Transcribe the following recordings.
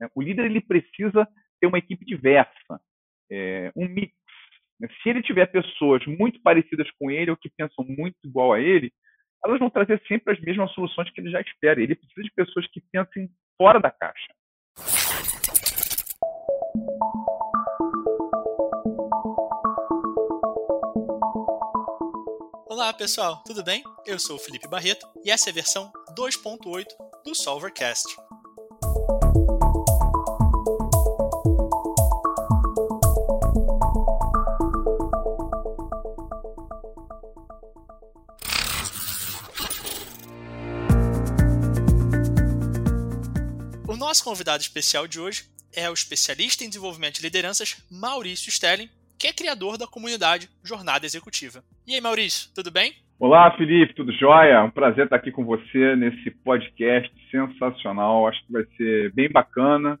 Né? O líder ele precisa ter uma equipe diversa, é, um mix. Né? Se ele tiver pessoas muito parecidas com ele ou que pensam muito igual a ele, elas vão trazer sempre as mesmas soluções que ele já espera. Ele precisa de pessoas que pensem fora da caixa. Olá pessoal, tudo bem? Eu sou o Felipe Barreto e essa é a versão 2.8 do Solvercast. Nosso convidado especial de hoje é o especialista em desenvolvimento de lideranças Maurício Stelling, que é criador da comunidade Jornada Executiva. E aí, Maurício, tudo bem? Olá, Felipe, tudo jóia? Um prazer estar aqui com você nesse podcast sensacional. Acho que vai ser bem bacana.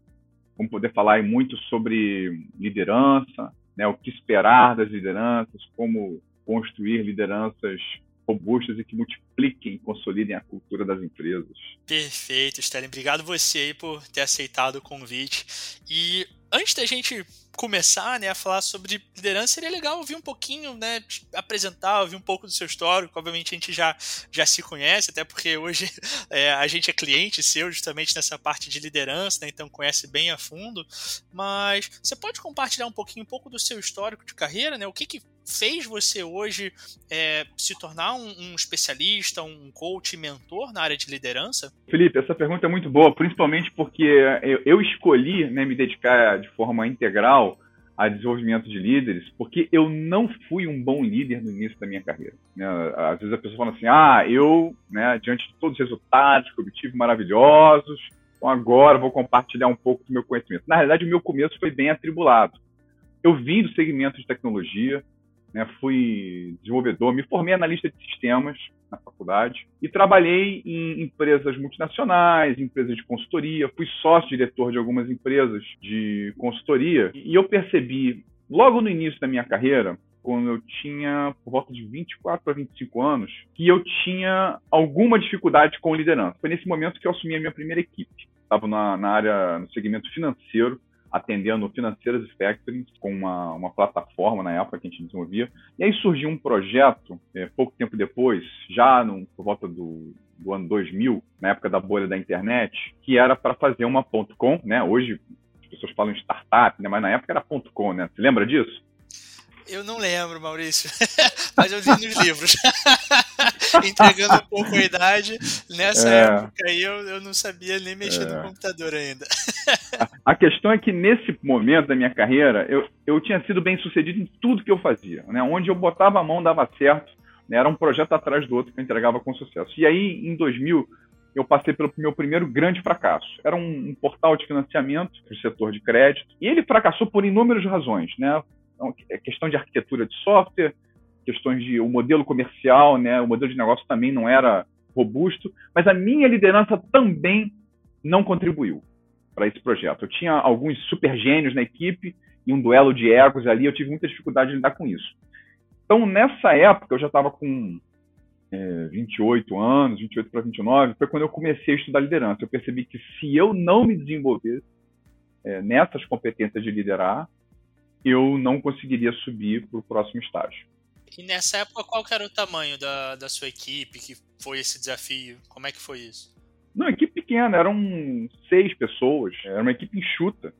Vamos poder falar muito sobre liderança, né, o que esperar das lideranças, como construir lideranças robustas e que multipliquem e consolidem a cultura das empresas. Perfeito, Sterling. Obrigado você aí por ter aceitado o convite. E antes da gente começar né, a falar sobre liderança, seria legal ouvir um pouquinho, né, apresentar, ouvir um pouco do seu histórico. Obviamente a gente já, já se conhece, até porque hoje é, a gente é cliente seu justamente nessa parte de liderança, né, então conhece bem a fundo. Mas você pode compartilhar um pouquinho, um pouco do seu histórico de carreira, né? O que, que fez você hoje é, se tornar um, um, especialista, um coach, mentor na área de liderança? Felipe, essa pergunta é muito boa, principalmente porque eu, eu escolhi né, me dedicar de forma integral a desenvolvimento de líderes, porque eu não fui um bom líder no início da minha carreira. Né? Às vezes a pessoa fala assim, ah, eu, né, diante de todos os resultados que obtive maravilhosos, então agora vou compartilhar um pouco do meu conhecimento. Na realidade, o meu começo foi bem atribulado. Eu vim do segmento de tecnologia, né, fui desenvolvedor, me formei analista de sistemas na faculdade e trabalhei em empresas multinacionais, empresas de consultoria, fui sócio-diretor de algumas empresas de consultoria e eu percebi logo no início da minha carreira quando eu tinha por volta de 24 para 25 anos, que eu tinha alguma dificuldade com liderança. Foi nesse momento que eu assumi a minha primeira equipe. Estava na, na área, no segmento financeiro, atendendo financeiras e factories com uma, uma plataforma na época que a gente desenvolvia. E aí surgiu um projeto, é, pouco tempo depois, já no, por volta do, do ano 2000, na época da bolha da internet, que era para fazer uma .com, né? Hoje as pessoas falam startup, né? mas na época era .com, né? Você lembra disso? Eu não lembro, Maurício, mas eu li nos livros. Entregando um pouco a idade, nessa é. época aí eu, eu não sabia nem mexer é. no computador ainda. a questão é que nesse momento da minha carreira, eu, eu tinha sido bem sucedido em tudo que eu fazia. Né? Onde eu botava a mão, dava certo. Né? Era um projeto atrás do outro que eu entregava com sucesso. E aí, em 2000, eu passei pelo meu primeiro grande fracasso. Era um, um portal de financiamento para o setor de crédito. E ele fracassou por inúmeras razões. Né? Então, é questão de arquitetura de software, questões de o modelo comercial, né, o modelo de negócio também não era robusto, mas a minha liderança também não contribuiu para esse projeto. Eu tinha alguns super gênios na equipe e um duelo de egos ali, eu tive muita dificuldade de lidar com isso. Então, nessa época, eu já estava com é, 28 anos, 28 para 29, foi quando eu comecei a estudar liderança. Eu percebi que se eu não me desenvolvesse é, nessas competências de liderar, eu não conseguiria subir para o próximo estágio. E nessa época, qual era o tamanho da, da sua equipe que foi esse desafio? Como é que foi isso? Não, equipe pequena, eram seis pessoas, era uma equipe enxuta.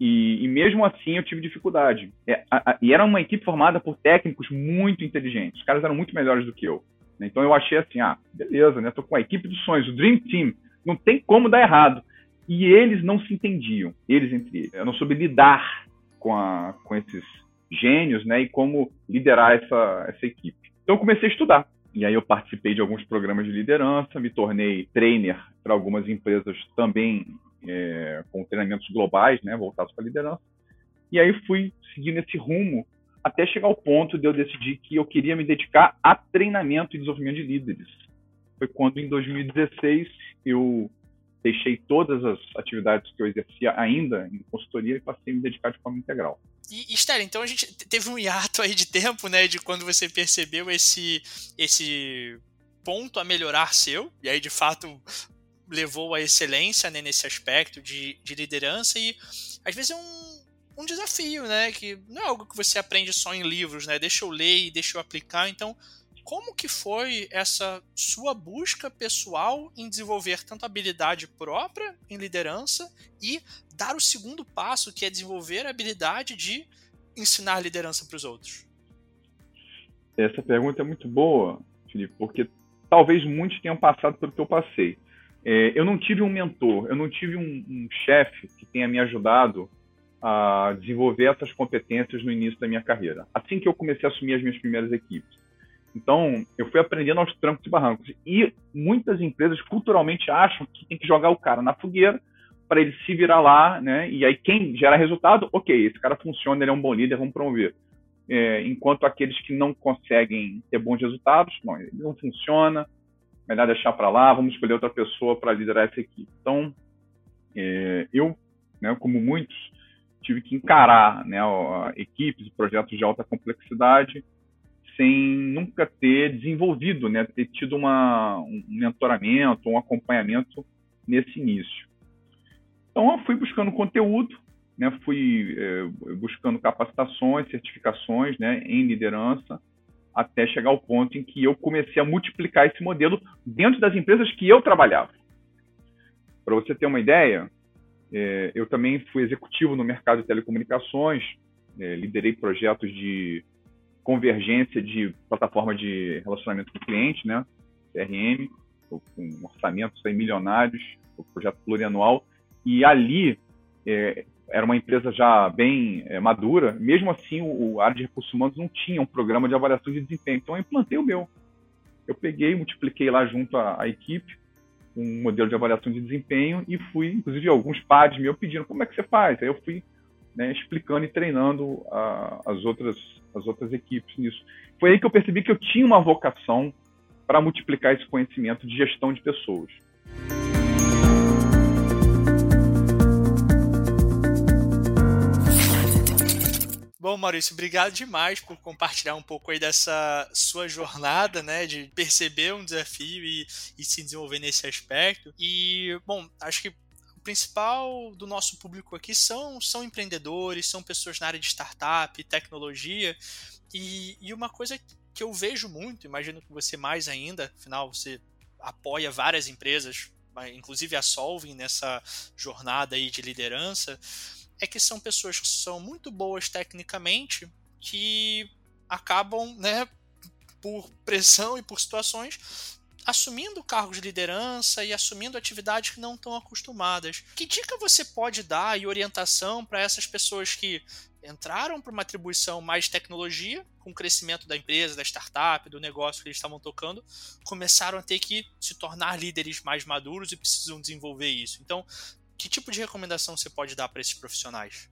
E, e mesmo assim eu tive dificuldade. É, a, a, e era uma equipe formada por técnicos muito inteligentes. Os caras eram muito melhores do que eu. Então eu achei assim, ah, beleza, né? Tô com a equipe dos sonhos, o Dream Team. Não tem como dar errado. E eles não se entendiam, eles entre eles. Eu não soube lidar com, a, com esses gênios, né? E como liderar essa, essa equipe. Então comecei a estudar. E aí eu participei de alguns programas de liderança, me tornei trainer para algumas empresas também é, com treinamentos globais, né, voltados para liderança. E aí fui seguindo esse rumo até chegar ao ponto de eu decidir que eu queria me dedicar a treinamento e desenvolvimento de líderes. Foi quando em 2016 eu deixei todas as atividades que eu exercia ainda em consultoria e passei a me dedicar de forma integral. E, Esther, então a gente teve um hiato aí de tempo, né, de quando você percebeu esse, esse ponto a melhorar seu, e aí de fato levou à excelência né, nesse aspecto de, de liderança e às vezes é um, um desafio, né? Que não é algo que você aprende só em livros, né? Deixa eu ler e deixa eu aplicar. Então, como que foi essa sua busca pessoal em desenvolver tanto habilidade própria em liderança e dar o segundo passo, que é desenvolver a habilidade de ensinar liderança para os outros? Essa pergunta é muito boa, Felipe, porque talvez muitos tenham passado pelo que eu passei. É, eu não tive um mentor, eu não tive um, um chefe que tenha me ajudado a desenvolver essas competências no início da minha carreira. Assim que eu comecei a assumir as minhas primeiras equipes. Então, eu fui aprendendo aos trancos e barrancos. E muitas empresas culturalmente acham que tem que jogar o cara na fogueira para ele se virar lá, né? E aí quem gera resultado, ok, esse cara funciona, ele é um bom líder, vamos promover. É, enquanto aqueles que não conseguem ter bons resultados, não, ele não funciona, melhor deixar para lá, vamos escolher outra pessoa para liderar essa equipe. Então, é, eu, né, como muitos, tive que encarar né, equipes e projetos de alta complexidade sem nunca ter desenvolvido, né, ter tido uma, um mentoramento, um acompanhamento nesse início. Então, eu fui buscando conteúdo, né, fui é, buscando capacitações, certificações né, em liderança, até chegar ao ponto em que eu comecei a multiplicar esse modelo dentro das empresas que eu trabalhava. Para você ter uma ideia, é, eu também fui executivo no mercado de telecomunicações, é, liderei projetos de convergência de plataforma de relacionamento com o cliente, né, CRM, com orçamentos aí milionários, o projeto plurianual, e ali é, era uma empresa já bem é, madura, mesmo assim o, área de recursos humanos não tinha um programa de avaliação de desempenho, então eu implantei o meu. Eu peguei, multipliquei lá junto à, à equipe um modelo de avaliação de desempenho e fui, inclusive alguns pares meus pedindo como é que você faz, aí eu fui né, explicando e treinando a, as outras as outras equipes nisso. Foi aí que eu percebi que eu tinha uma vocação para multiplicar esse conhecimento de gestão de pessoas. Bom, Maurício, obrigado demais por compartilhar um pouco aí dessa sua jornada, né, de perceber um desafio e, e se desenvolver nesse aspecto. E, bom, acho que principal do nosso público aqui são, são empreendedores, são pessoas na área de startup, tecnologia. E, e uma coisa que eu vejo muito, imagino que você mais ainda, afinal, você apoia várias empresas, inclusive a Solving nessa jornada aí de liderança é que são pessoas que são muito boas tecnicamente que acabam, né, por pressão e por situações, assumindo cargos de liderança e assumindo atividades que não estão acostumadas. Que dica você pode dar e orientação para essas pessoas que entraram para uma atribuição mais tecnologia, com o crescimento da empresa, da startup, do negócio que eles estavam tocando, começaram a ter que se tornar líderes mais maduros e precisam desenvolver isso. Então, que tipo de recomendação você pode dar para esses profissionais?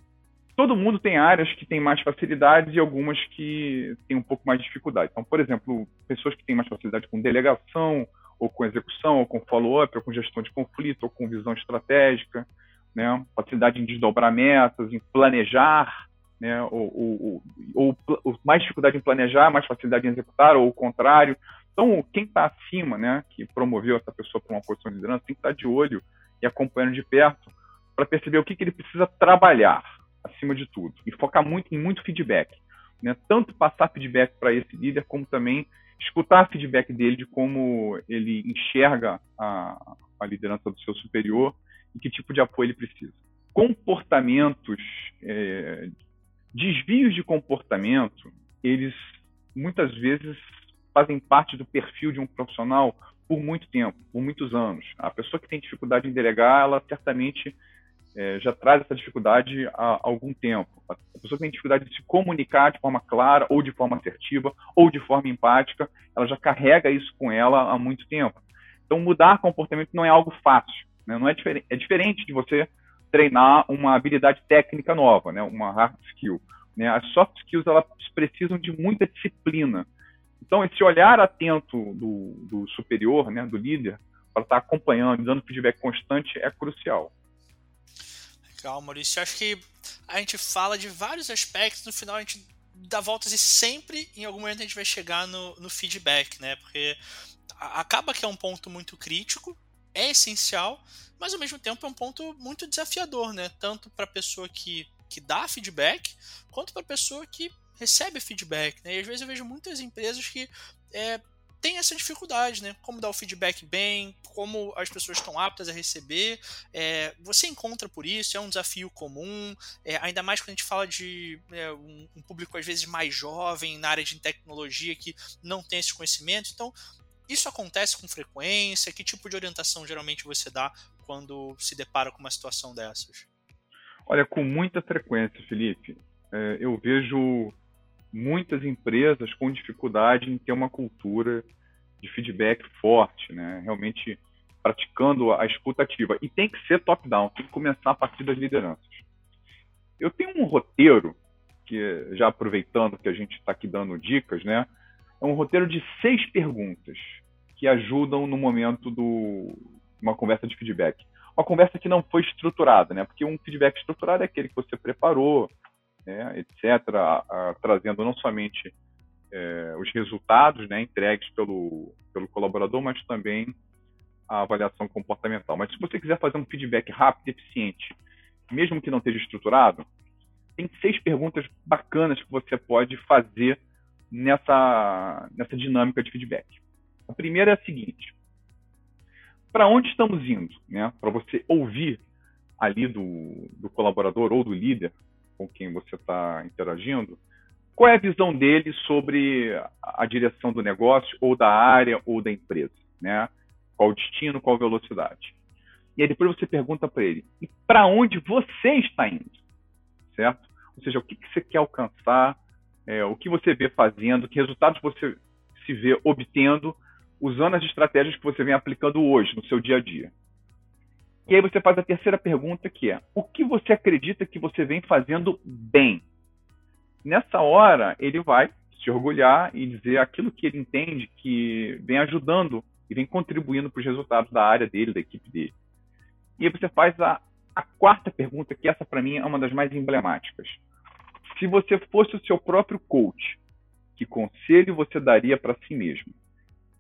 Todo mundo tem áreas que têm mais facilidade e algumas que têm um pouco mais de dificuldade. Então, por exemplo, pessoas que têm mais facilidade com delegação, ou com execução, ou com follow-up, ou com gestão de conflito, ou com visão estratégica, né? facilidade em desdobrar metas, em planejar, né? ou, ou, ou, ou mais dificuldade em planejar, mais facilidade em executar, ou o contrário. Então, quem está acima, né, que promoveu essa pessoa para uma posição de liderança, tem que estar tá de olho e acompanhando de perto para perceber o que, que ele precisa trabalhar acima de tudo e focar muito em muito feedback, né? Tanto passar feedback para esse líder como também escutar feedback dele de como ele enxerga a, a liderança do seu superior e que tipo de apoio ele precisa. Comportamentos, é, desvios de comportamento, eles muitas vezes fazem parte do perfil de um profissional por muito tempo, por muitos anos. A pessoa que tem dificuldade em delegar, ela certamente é, já traz essa dificuldade há algum tempo. A pessoa que tem dificuldade de se comunicar de forma clara, ou de forma assertiva, ou de forma empática, ela já carrega isso com ela há muito tempo. Então, mudar comportamento não é algo fácil. Né? Não é, diferente, é diferente de você treinar uma habilidade técnica nova, né? uma hard skill. Né? As soft skills elas precisam de muita disciplina então, esse olhar atento do, do superior, né, do líder, para estar acompanhando, dando feedback constante, é crucial. Legal, Maurício. Eu acho que a gente fala de vários aspectos, no final a gente dá voltas e sempre, em algum momento, a gente vai chegar no, no feedback, né? Porque acaba que é um ponto muito crítico, é essencial, mas ao mesmo tempo é um ponto muito desafiador, né? Tanto para a pessoa que, que dá feedback, quanto para a pessoa que recebe feedback. Né? E às vezes eu vejo muitas empresas que é, tem essa dificuldade, né? Como dar o feedback bem, como as pessoas estão aptas a receber. É, você encontra por isso, é um desafio comum, é, ainda mais quando a gente fala de é, um, um, público às vezes mais jovem na área de tecnologia que não tem esse conhecimento. Então, isso acontece com frequência? Que tipo de orientação geralmente você dá quando se depara com uma situação dessas? Olha, com muita frequência, Felipe. É, eu vejo muitas empresas com dificuldade em ter uma cultura de feedback forte, né? Realmente praticando a escuta ativa. E tem que ser top-down, tem que começar a partir das lideranças. Eu tenho um roteiro, que já aproveitando que a gente está aqui dando dicas, né? É um roteiro de seis perguntas que ajudam no momento de uma conversa de feedback. Uma conversa que não foi estruturada, né? Porque um feedback estruturado é aquele que você preparou, né, etc., a, a, trazendo não somente é, os resultados né, entregues pelo, pelo colaborador, mas também a avaliação comportamental. Mas se você quiser fazer um feedback rápido e eficiente, mesmo que não esteja estruturado, tem seis perguntas bacanas que você pode fazer nessa, nessa dinâmica de feedback. A primeira é a seguinte: para onde estamos indo? Né? Para você ouvir ali do, do colaborador ou do líder com quem você está interagindo, qual é a visão dele sobre a direção do negócio ou da área ou da empresa, né? Qual o destino, qual a velocidade. E aí depois você pergunta para ele, e para onde você está indo, certo? Ou seja, o que, que você quer alcançar, é, o que você vê fazendo, que resultados você se vê obtendo usando as estratégias que você vem aplicando hoje no seu dia a dia. E aí você faz a terceira pergunta, que é: o que você acredita que você vem fazendo bem? Nessa hora, ele vai se orgulhar e dizer aquilo que ele entende que vem ajudando e vem contribuindo para os resultados da área dele, da equipe dele. E aí você faz a, a quarta pergunta, que essa para mim é uma das mais emblemáticas. Se você fosse o seu próprio coach, que conselho você daria para si mesmo?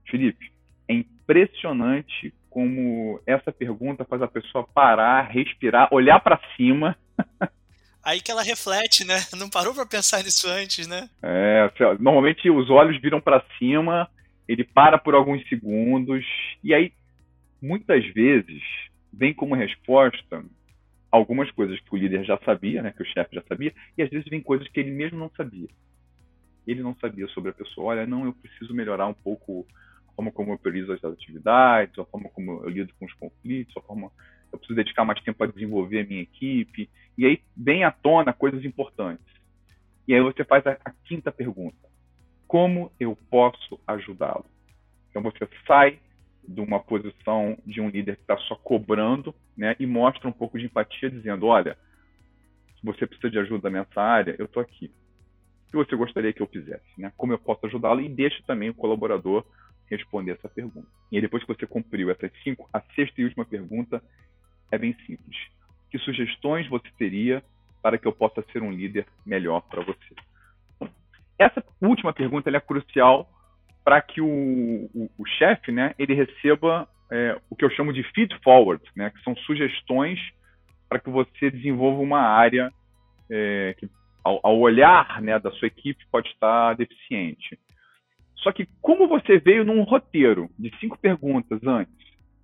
Felipe, é impressionante como essa pergunta faz a pessoa parar, respirar, olhar para cima. Aí que ela reflete, né? Não parou para pensar nisso antes, né? É, normalmente os olhos viram para cima, ele para por alguns segundos e aí muitas vezes vem como resposta algumas coisas que o líder já sabia, né, que o chefe já sabia, e às vezes vem coisas que ele mesmo não sabia. Ele não sabia sobre a pessoa. Olha, não, eu preciso melhorar um pouco forma como eu priorizo as atividades, a forma como eu lido com os conflitos, a forma eu preciso dedicar mais tempo a desenvolver a minha equipe. E aí vem à tona coisas importantes. E aí você faz a, a quinta pergunta: como eu posso ajudá-lo? Então você sai de uma posição de um líder que está só cobrando, né, e mostra um pouco de empatia, dizendo: olha, se você precisa de ajuda nessa área, eu estou aqui. O que você gostaria que eu fizesse? Né? Como eu posso ajudá-lo? E deixa também o colaborador responder essa pergunta. E depois que você cumpriu essas cinco, a sexta e última pergunta é bem simples. Que sugestões você teria para que eu possa ser um líder melhor para você? Essa última pergunta é crucial para que o, o, o chefe né, ele receba é, o que eu chamo de feed forward, né, que são sugestões para que você desenvolva uma área é, que, ao, ao olhar né, da sua equipe, pode estar deficiente. Só que como você veio num roteiro de cinco perguntas antes,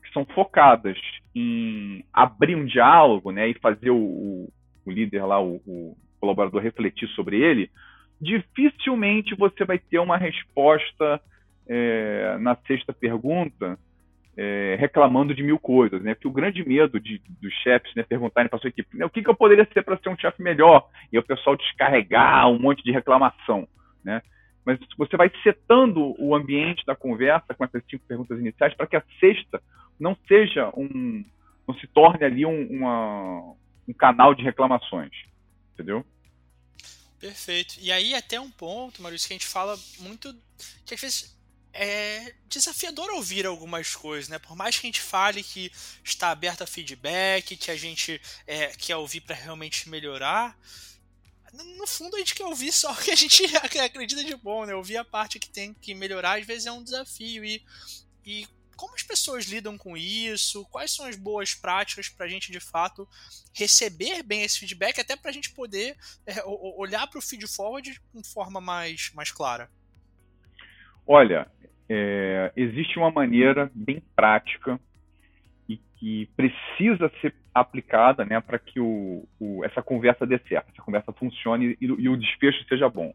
que são focadas em abrir um diálogo, né, e fazer o, o líder lá, o, o colaborador refletir sobre ele, dificilmente você vai ter uma resposta é, na sexta pergunta é, reclamando de mil coisas, né? Porque o grande medo de, dos chefes né, perguntarem para sua equipe né, o que, que eu poderia ser para ser um chefe melhor e o pessoal descarregar um monte de reclamação, né? Mas você vai setando o ambiente da conversa com essas cinco perguntas iniciais para que a sexta não seja um, não se torne ali um, uma, um canal de reclamações, entendeu? Perfeito. E aí até um ponto, Maurício, que a gente fala muito que às vezes é desafiador ouvir algumas coisas, né? Por mais que a gente fale que está aberto a feedback, que a gente é, quer ouvir para realmente melhorar, no fundo a gente quer ouvir só o que a gente acredita de bom, né? Ouvir a parte que tem que melhorar, às vezes é um desafio. E, e como as pessoas lidam com isso? Quais são as boas práticas para a gente, de fato, receber bem esse feedback, até para a gente poder é, olhar para o feed forward de forma mais, mais clara? Olha, é, existe uma maneira bem prática que precisa ser aplicada né, para que o, o, essa conversa dê certo, essa conversa funcione e, e o desfecho seja bom.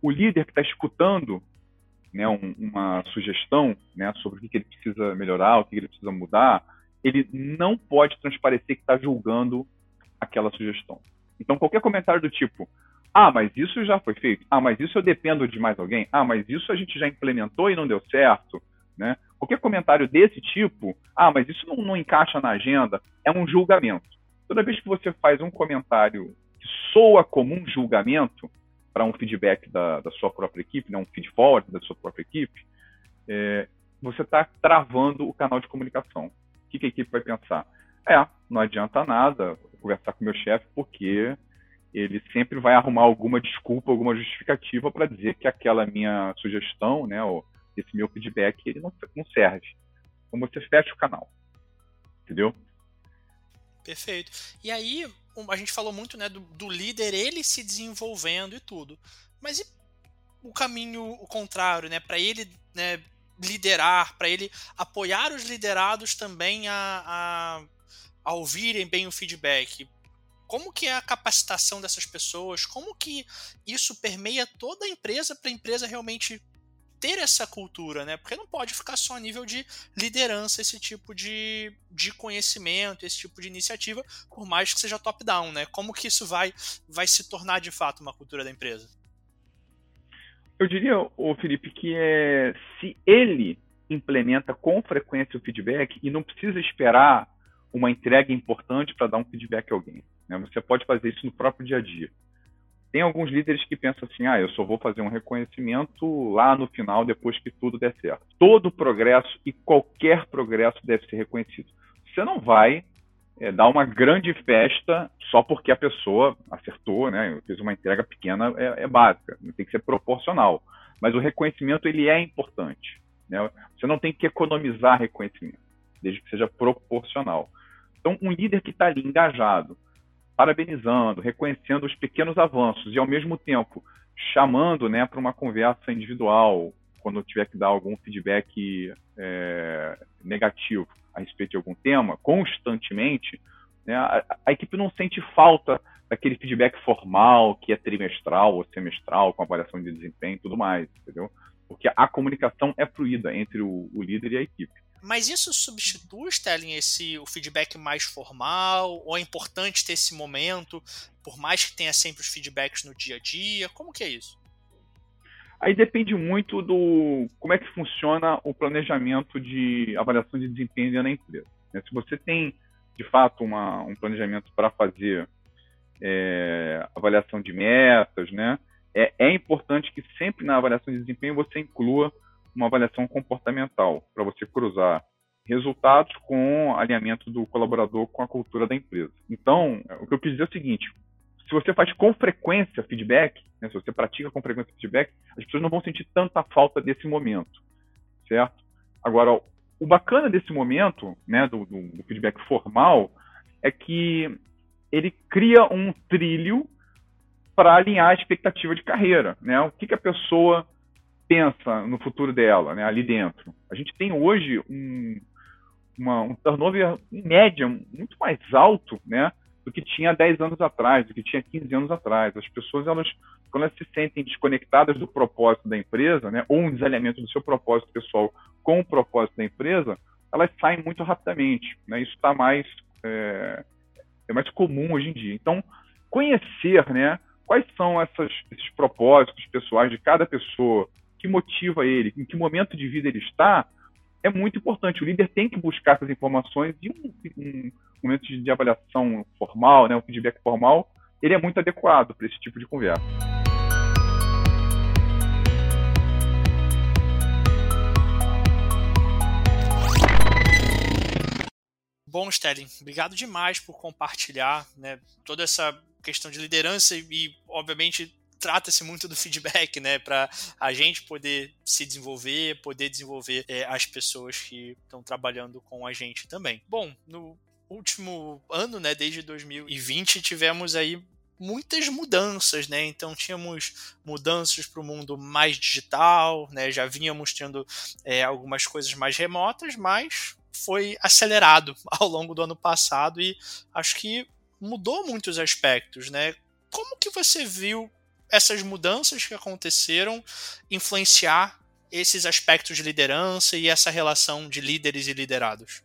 O líder que está escutando né, um, uma sugestão né, sobre o que, que, ele precisa melhorar, o que, que ele precisa mudar, ele não pode transparecer que está julgando aquela sugestão. Então, qualquer comentário do tipo, ah, mas isso já foi feito, ah, mas isso eu dependo de mais alguém, ah, mas isso a gente já implementou e não deu certo, né? Qualquer comentário desse tipo, ah, mas isso não, não encaixa na agenda, é um julgamento. Toda vez que você faz um comentário que soa como um julgamento, para um feedback da, da, sua própria equipe, né, um feed forward da sua própria equipe, é, você está travando o canal de comunicação. O que, que, a equipe vai pensar? É, não adianta nada conversar com o meu chefe, porque ele sempre vai arrumar alguma desculpa, alguma justificativa para dizer que aquela minha sugestão, né, ou esse meu feedback, ele não, não serve. Então você fecha o canal. Entendeu? Perfeito. E aí, a gente falou muito né, do, do líder ele se desenvolvendo e tudo. Mas e o caminho o contrário, né? Para ele né, liderar, para ele apoiar os liderados também a, a, a, ouvirem bem o feedback. Como que é a capacitação dessas pessoas? Como que isso permeia toda a empresa para a empresa realmente ter essa cultura, né? Porque não pode ficar só a nível de liderança esse tipo de, de conhecimento, esse tipo de iniciativa, por mais que seja top-down, né? Como que isso vai, vai se tornar de fato uma cultura da empresa? Eu diria, o Felipe, que é, se ele implementa com frequência o feedback e não precisa esperar uma entrega importante para dar um feedback a alguém. Né? Você pode fazer isso no próprio dia a dia. Tem alguns líderes que pensam assim: ah, eu só vou fazer um reconhecimento lá no final, depois que tudo der certo. Todo progresso e qualquer progresso deve ser reconhecido. Você não vai é, dar uma grande festa só porque a pessoa acertou, né? Fez uma entrega pequena, é, é básica, tem que ser proporcional. Mas o reconhecimento ele é importante. Né? Você não tem que economizar reconhecimento, desde que seja proporcional. Então, um líder que está ali engajado, parabenizando, reconhecendo os pequenos avanços e, ao mesmo tempo, chamando né, para uma conversa individual, quando tiver que dar algum feedback é, negativo a respeito de algum tema, constantemente, né, a, a, equipe não sente falta daquele feedback formal, que é trimestral ou semestral, com avaliação de desempenho e tudo mais, entendeu? Porque a comunicação é fluida entre o, o líder e a equipe. Mas isso substitui, Stelling, esse o feedback mais formal? Ou é importante ter esse momento, por mais que tenha sempre os feedbacks no dia a dia? Como que é isso? Aí depende muito do como é que funciona o planejamento de avaliação de desempenho na empresa. Né? Se você tem, de fato, uma, um planejamento para fazer é, avaliação de metas, né? É, é importante que sempre na avaliação de desempenho você inclua uma avaliação comportamental, para você cruzar resultados com alinhamento do colaborador com a cultura da empresa. Então, o que eu quis dizer é o seguinte: se você faz com frequência feedback, né, se você pratica com frequência feedback, as pessoas não vão sentir tanta falta desse momento, certo? Agora, o bacana desse momento, né, do, do, do feedback formal, é que ele cria um trilho para alinhar a expectativa de carreira, né? O que, que a pessoa pensa no futuro dela, né, ali dentro. A gente tem hoje um, uma, um turnover, em média, muito mais alto né, do que tinha 10 anos atrás, do que tinha 15 anos atrás. As pessoas, elas, quando elas se sentem desconectadas do propósito da empresa, né, ou um desalinhamento do seu propósito pessoal com o propósito da empresa, elas saem muito rapidamente. Né? Isso está mais, é, é mais comum hoje em dia. Então, conhecer né, quais são essas, esses propósitos pessoais de cada pessoa, que motiva ele, em que momento de vida ele está, é muito importante. O líder tem que buscar essas informações e um, um momento de, avaliação formal, né, um feedback formal, ele é muito adequado para esse tipo de conversa. Bom, Sterling, obrigado demais por compartilhar né, toda essa questão de liderança e, obviamente, trata-se muito do feedback, né? Para a gente poder se desenvolver, poder desenvolver é, as pessoas que estão trabalhando com a gente também. Bom, no último ano, né, desde 2020, tivemos aí muitas mudanças, né? Então tínhamos mudanças para o mundo mais digital, né? Já vínhamos tendo é, algumas coisas mais remotas, mas foi acelerado ao longo do ano passado e acho que mudou muitos aspectos, né? Como que você viu essas mudanças que aconteceram influenciar esses aspectos de liderança e essa relação de líderes e liderados?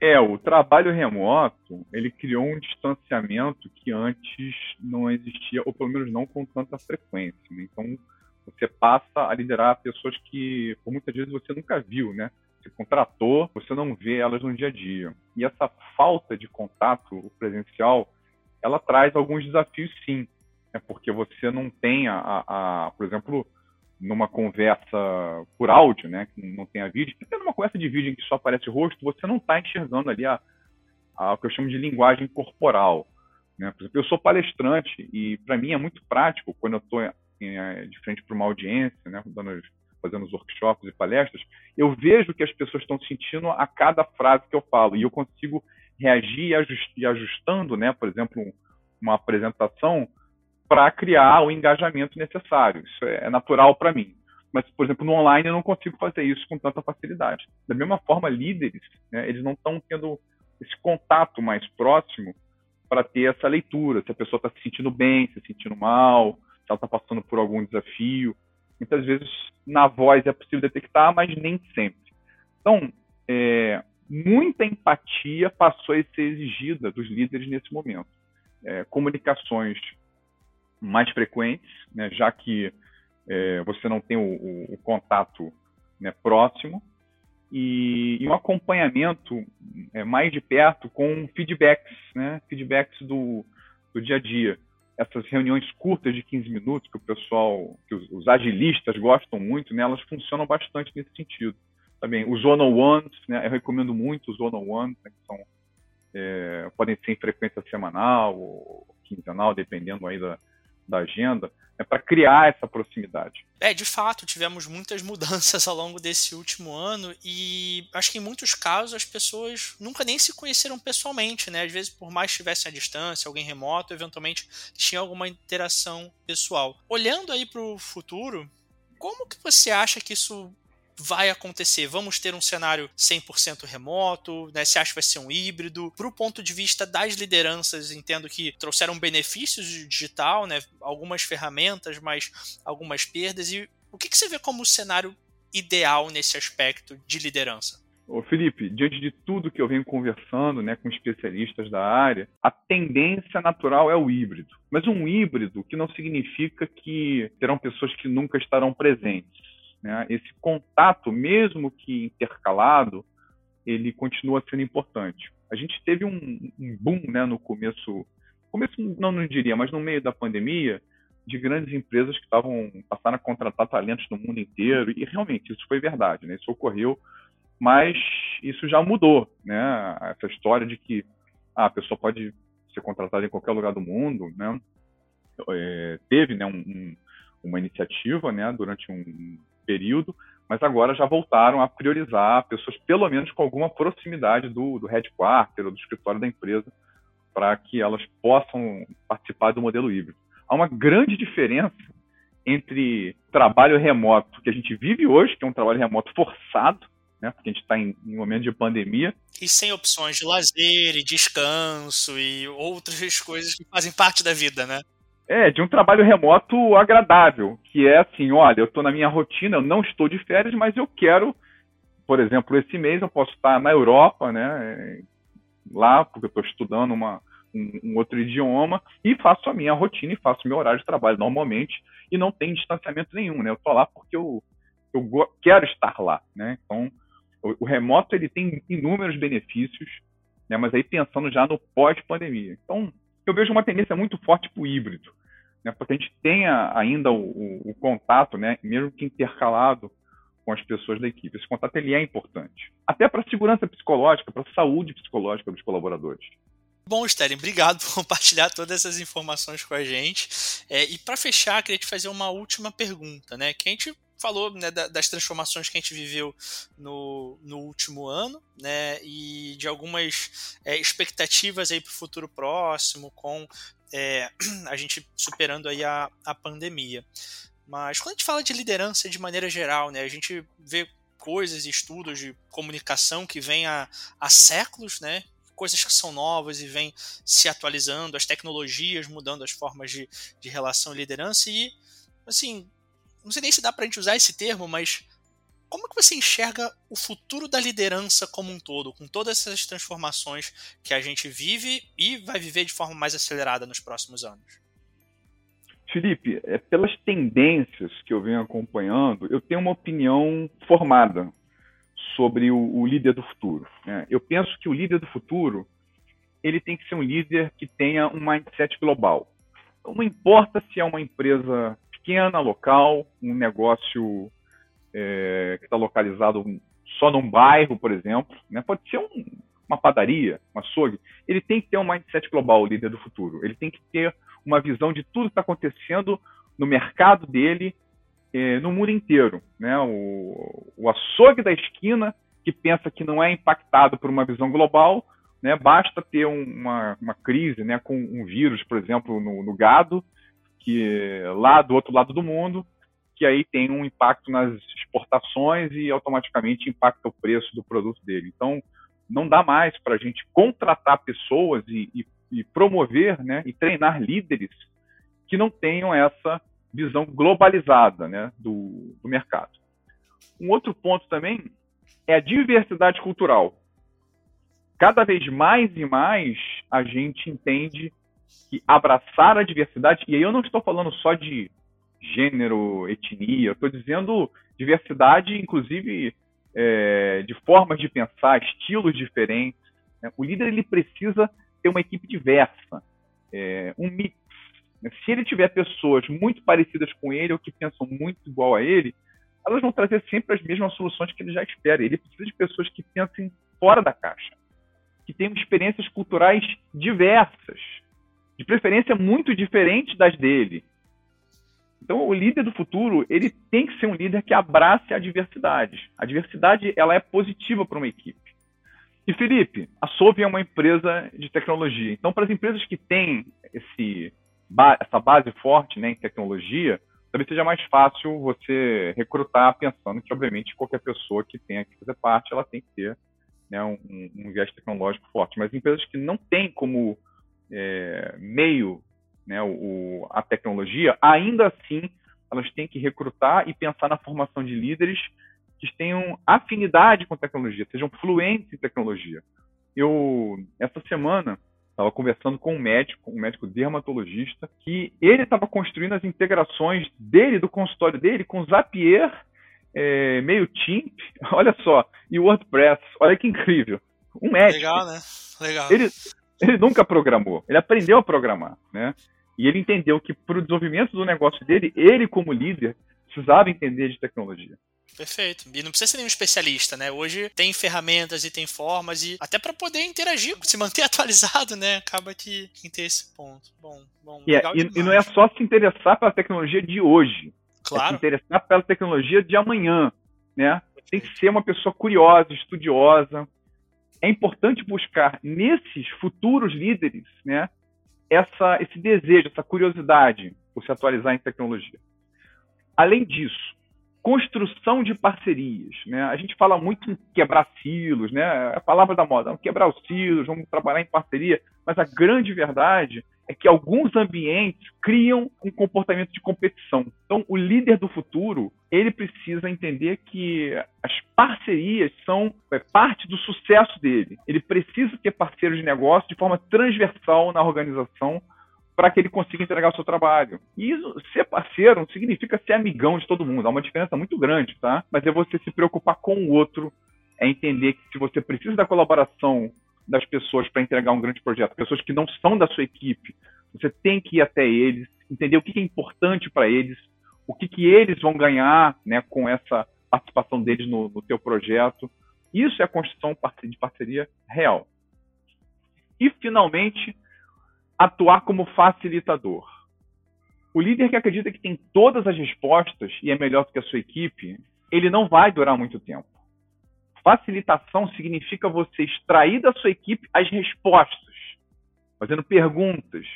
É, o trabalho remoto, ele criou um distanciamento que antes não existia, ou pelo menos não com tanta frequência. Né? Então, você passa a liderar pessoas que, por muitas vezes, você nunca viu, né? Você contratou, você não vê elas no dia a dia. E essa falta de contato presencial, ela traz alguns desafios, sim. Né? Porque você não tem, a, a, a por exemplo, numa conversa por áudio, né, que não tem a vídeo, até numa conversa de vídeo em que só aparece rosto, você não está enxergando ali a, a, o que eu chamo de linguagem corporal. Né? Por exemplo, eu sou palestrante e para mim é muito prático quando eu estou de frente para uma audiência, né, dando, fazendo os workshops e palestras, eu vejo que as pessoas estão sentindo a cada frase que eu falo e eu consigo reagir e ajustando, né, por exemplo, uma apresentação para criar o engajamento necessário. Isso é natural para mim. Mas, por exemplo, no online eu não consigo fazer isso com tanta facilidade. Da mesma forma, líderes, né, eles não estão tendo esse contato mais próximo para ter essa leitura, se a pessoa está se sentindo bem, se sentindo mal, se ela está passando por algum desafio. Muitas vezes na voz é possível detectar, mas nem sempre. Então, é, muita empatia passou a ser exigida dos líderes nesse momento. É, comunicações mais frequentes, né, já que é, você não tem o, o, o contato né, próximo, e, e, um acompanhamento é, mais de perto com feedbacks, né, feedbacks do, do dia a dia. Essas reuniões curtas de 15 minutos que o pessoal, que os, os agilistas gostam muito, né, elas funcionam bastante nesse sentido. Também os one-on-ones, né, eu recomendo muito os one-on-ones, né, que são, é, podem ser em frequência semanal ou quinzenal, dependendo aí da, da agenda, é para criar essa proximidade. É, de fato, tivemos muitas mudanças ao longo desse último ano e acho que em muitos casos as pessoas nunca nem se conheceram pessoalmente, né? Às vezes, por mais estivessem à distância, alguém remoto, eventualmente tinha alguma interação pessoal. Olhando aí para o futuro, como que você acha que isso vai acontecer? Vamos ter um cenário 100% remoto? Né? Você acha que vai ser um híbrido? Para o ponto de vista das lideranças, entendo que trouxeram benefícios de digital, né? algumas ferramentas, mas algumas perdas. E o que, que você vê como o cenário ideal nesse aspecto de liderança? Ô Felipe, diante de tudo que eu venho conversando né, com especialistas da área, a tendência natural é o híbrido. Mas um híbrido que não significa que terão pessoas que nunca estarão presentes. Né? Esse contato, mesmo que intercalado, ele continua sendo importante. A gente teve um, um boom né, no começo, começo não, não diria, mas no meio da pandemia, de grandes empresas que estavam passando a contratar talentos no mundo inteiro, e realmente isso foi verdade, né? isso ocorreu, mas isso já mudou, né? essa história de que ah, a pessoa pode ser contratada em qualquer lugar do mundo, né? É, teve né, um, um, uma iniciativa né, durante um, período, mas agora já voltaram a priorizar pessoas, pelo menos com alguma proximidade do, do headquarter ou do escritório da empresa, para que elas possam participar do modelo híbrido. Há uma grande diferença entre trabalho remoto que a gente vive hoje, que é um trabalho remoto forçado, né, porque a gente está em, em momento de pandemia. E sem opções de lazer e descanso e outras coisas que fazem parte da vida, né? É, de um trabalho remoto agradável, que é assim, olha, eu estou na minha rotina, eu não estou de férias, mas eu quero, por exemplo, esse mês eu posso estar na Europa, né, lá, porque eu estou estudando uma, um, um, outro idioma, e faço a minha rotina e faço meu horário de trabalho normalmente, e não tem distanciamento nenhum, né, eu estou lá porque eu, eu quero estar lá, né, então o, o remoto ele tem inúmeros benefícios, né, mas aí pensando já no pós-pandemia. Então, eu vejo uma tendência muito forte para o híbrido né, para que a gente tenha ainda o, o, o, contato, né, mesmo que intercalado com as pessoas da equipe. Esse contato ele é importante, até para a segurança psicológica, para a saúde psicológica dos colaboradores. Bom, Sterling, obrigado por compartilhar todas essas informações com a gente. É, e para fechar, queria te fazer uma última pergunta, né? Que a gente falou né, das transformações que a gente viveu no, no último ano, né? E de algumas é, expectativas aí para o futuro próximo, com é, a gente superando aí a, a pandemia. Mas quando a gente fala de liderança de maneira geral, né? A gente vê coisas e estudos de comunicação que vêm há, há séculos, né? coisas que são novas e vêm se atualizando, as tecnologias mudando as formas de, de relação e liderança. E, assim, não sei nem se dá para a gente usar esse termo, mas como que você enxerga o futuro da liderança como um todo, com todas essas transformações que a gente vive e vai viver de forma mais acelerada nos próximos anos? Felipe, é, pelas tendências que eu venho acompanhando, eu tenho uma opinião formada sobre o, o líder do futuro. Né? Eu penso que o líder do futuro ele tem que ser um líder que tenha um mindset global. Então, não importa se é uma empresa pequena, local, um negócio é, que está localizado só num bairro, por exemplo, né? pode ser um, uma padaria, um açougue, ele tem que ter um mindset global, o líder do futuro. Ele tem que ter uma visão de tudo que está acontecendo no mercado dele é, no mundo inteiro. Né? O, o açougue da esquina, que pensa que não é impactado por uma visão global, né? basta ter um, uma, uma crise né? com um vírus, por exemplo, no, no gado, que lá do outro lado do mundo, que aí tem um impacto nas exportações e automaticamente impacta o preço do produto dele. Então, não dá mais para a gente contratar pessoas e, e, e, promover né, e treinar líderes que não tenham essa visão globalizada né, do, do mercado. Um outro ponto também é a diversidade cultural. Cada vez mais e mais a gente entende que abraçar a diversidade, e aí eu não estou falando só de gênero, etnia, estou dizendo diversidade, inclusive é, de formas de pensar, estilos diferentes. Né? O líder ele precisa ter uma equipe diversa, é, um mix se ele tiver pessoas muito parecidas com ele ou que pensam muito igual a ele, elas vão trazer sempre as mesmas soluções que ele já espera. Ele precisa de pessoas que pensem fora da caixa, que tenham experiências culturais diversas, de preferência muito diferentes das dele. Então, o líder do futuro, ele tem que ser um líder que abrace a diversidade. A diversidade, ela é positiva para uma equipe. E Felipe, a Sobe é uma empresa de tecnologia. Então, para as empresas que têm esse essa base forte né, em tecnologia, talvez seja mais fácil você recrutar pensando que, obviamente, qualquer pessoa que tenha que fazer parte, ela tem que ter né, um, um viés tecnológico forte. Mas empresas que não têm como é, meio né, o, a tecnologia, ainda assim, elas têm que recrutar e pensar na formação de líderes que tenham afinidade com tecnologia, sejam fluentes em tecnologia. Eu, essa semana, estava conversando com um médico, um médico dermatologista, que ele estava construindo as integrações dele, do consultório dele, com Zapier, é, meio Team, olha só, e WordPress, olha que incrível. Um médico. Legal, né? Legal. Ele, ele nunca programou, ele aprendeu a programar, né? E ele entendeu que para o desenvolvimento do negócio dele, ele como líder precisava entender de tecnologia. Perfeito. E não precisa ser nenhum especialista, né? Hoje tem ferramentas e tem formas e até para poder interagir, se manter atualizado, né? Acaba que, que tem esse ponto. Bom, bom. É, e, e, não é só se interessar pela tecnologia de hoje. Claro. É se interessar pela tecnologia de amanhã, né? Tem que ser uma pessoa curiosa, estudiosa. É importante buscar nesses futuros líderes, né? Essa, esse desejo, essa curiosidade por se atualizar em tecnologia. Além disso, construção de parcerias. Né? A gente fala muito em quebrar silos, né? É a palavra da moda, vamos quebrar os silos, vamos trabalhar em parceria, mas a grande verdade é que alguns ambientes criam um comportamento de competição. Então, o líder do futuro, ele precisa entender que as parcerias são é, parte do sucesso dele. Ele precisa ter parceiros de negócio de forma transversal na organização para que ele consiga entregar o seu trabalho. E ser parceiro não significa ser amigão de todo mundo, há uma diferença muito grande, tá? Mas é você se preocupar com o outro, é entender que se você precisa da colaboração das pessoas para entregar um grande projeto, pessoas que não são da sua equipe, você tem que ir até eles, entender o que é importante para eles, o que, que eles vão ganhar né, com essa participação deles no, no teu projeto. Isso é a construção de parceria real. E, finalmente, atuar como facilitador. O líder que acredita que tem todas as respostas e é melhor do que a sua equipe, ele não vai durar muito tempo. Facilitação significa você extrair da sua equipe as respostas, fazendo perguntas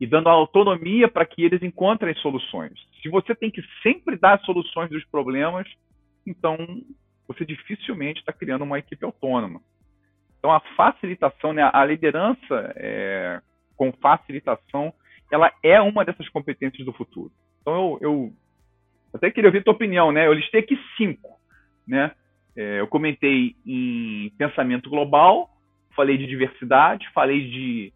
e dando autonomia para que eles encontrem soluções. Se você tem que sempre dar soluções dos problemas, então você dificilmente está criando uma equipe autônoma. Então a facilitação, né, a liderança é, com facilitação, ela é uma dessas competências do futuro. Então eu, eu até queria ouvir tua opinião, né? Eu listei aqui cinco, né? É, eu comentei em pensamento global, falei de diversidade, falei de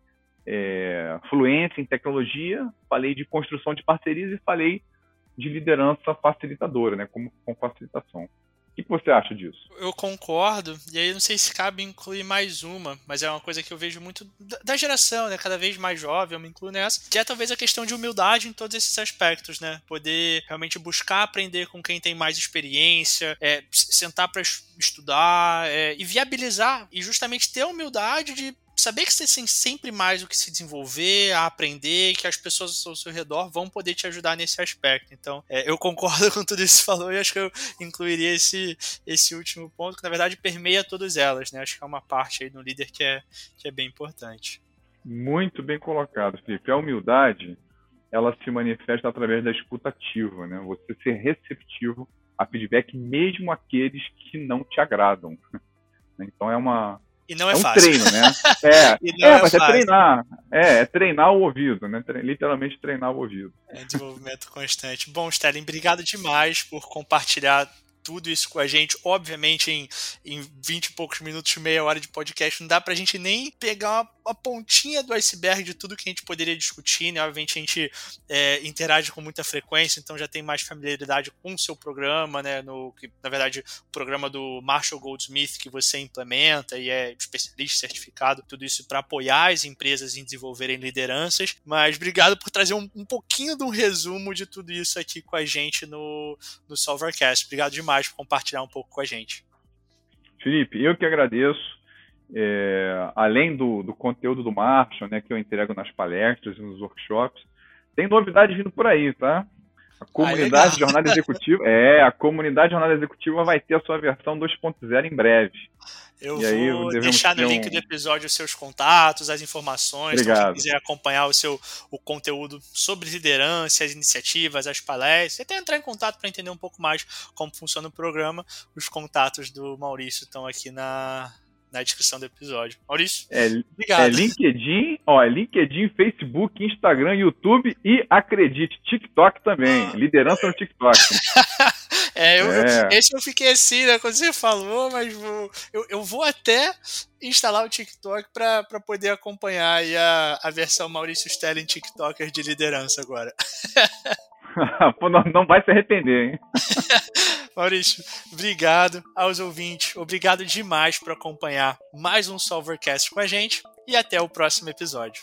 é, fluência em tecnologia, falei de construção de parcerias e falei de liderança facilitadora, né? Como com facilitação. O que você acha disso? Eu concordo, e aí não sei se cabe incluir mais uma, mas é uma coisa que eu vejo muito da geração, né? Cada vez mais jovem, eu me incluo nessa, que é talvez a questão de humildade em todos esses aspectos, né? Poder realmente buscar aprender com quem tem mais experiência, é, sentar para estudar é, e viabilizar, e justamente ter a humildade de saber que você tem sempre mais o que se desenvolver, a aprender, que as pessoas ao seu redor vão poder te ajudar nesse aspecto. Então, é, eu concordo com tudo isso que você falou e acho que eu incluiria esse, esse último ponto, que na verdade permeia todas elas, né? Acho que é uma parte aí do líder que é, que é bem importante. Muito bem colocado, Felipe. A humildade, ela se manifesta através da escuta ativa, né? Você ser receptivo a feedback, mesmo aqueles que não te agradam. Então é uma, e não é, é um fácil. treino, né? É, é, é, mas é treinar. É, é treinar o ouvido, né? Literalmente treinar o ouvido. É desenvolvimento constante. Bom, Sterling, obrigado demais por compartilhar tudo isso com a gente. Obviamente, em, em 20 e poucos minutos, meia hora de podcast, não dá pra gente nem pegar uma, uma pontinha do iceberg de tudo que a gente poderia discutir, né? Obviamente, a gente é, interage com muita frequência, então já tem mais familiaridade com o seu programa, né? No, que, na verdade, o programa do Marshall Goldsmith que você implementa e é especialista certificado, tudo isso para apoiar as empresas em desenvolverem lideranças. Mas obrigado por trazer um, um pouquinho de um resumo de tudo isso aqui com a gente no, no Solvercast. Obrigado demais por compartilhar um pouco com a gente. Felipe, eu que agradeço. É, além do, do, conteúdo do Marshall, né, que eu entrego nas palestras e nos workshops, tem novidades vindo por aí, tá? A comunidade ah, de jornada executiva, é, a comunidade de jornada executiva vai ter a sua versão 2.0 em breve. Eu e vou deixar no link um... do episódio os seus contatos, as informações, Obrigado. quem quiser acompanhar o seu o conteúdo sobre liderança, as iniciativas, as palestras, até entrar em contato para entender um pouco mais como funciona o programa, os contatos do Maurício estão aqui na, na descrição do episódio. Maurício, é, obrigado. É LinkedIn, ó, é LinkedIn, Facebook, Instagram, YouTube e acredite, TikTok também. Liderança no TikTok. é, eu, é. esse eu fiquei assim, né, quando você falou, mas vou, eu, eu vou até instalar o TikTok para poder acompanhar a, a versão Maurício Sterling TikToker de liderança agora. não, vai se arrepender, hein? Maurício, obrigado aos ouvintes. Obrigado demais por acompanhar mais um Solvercast com a gente e até o próximo episódio.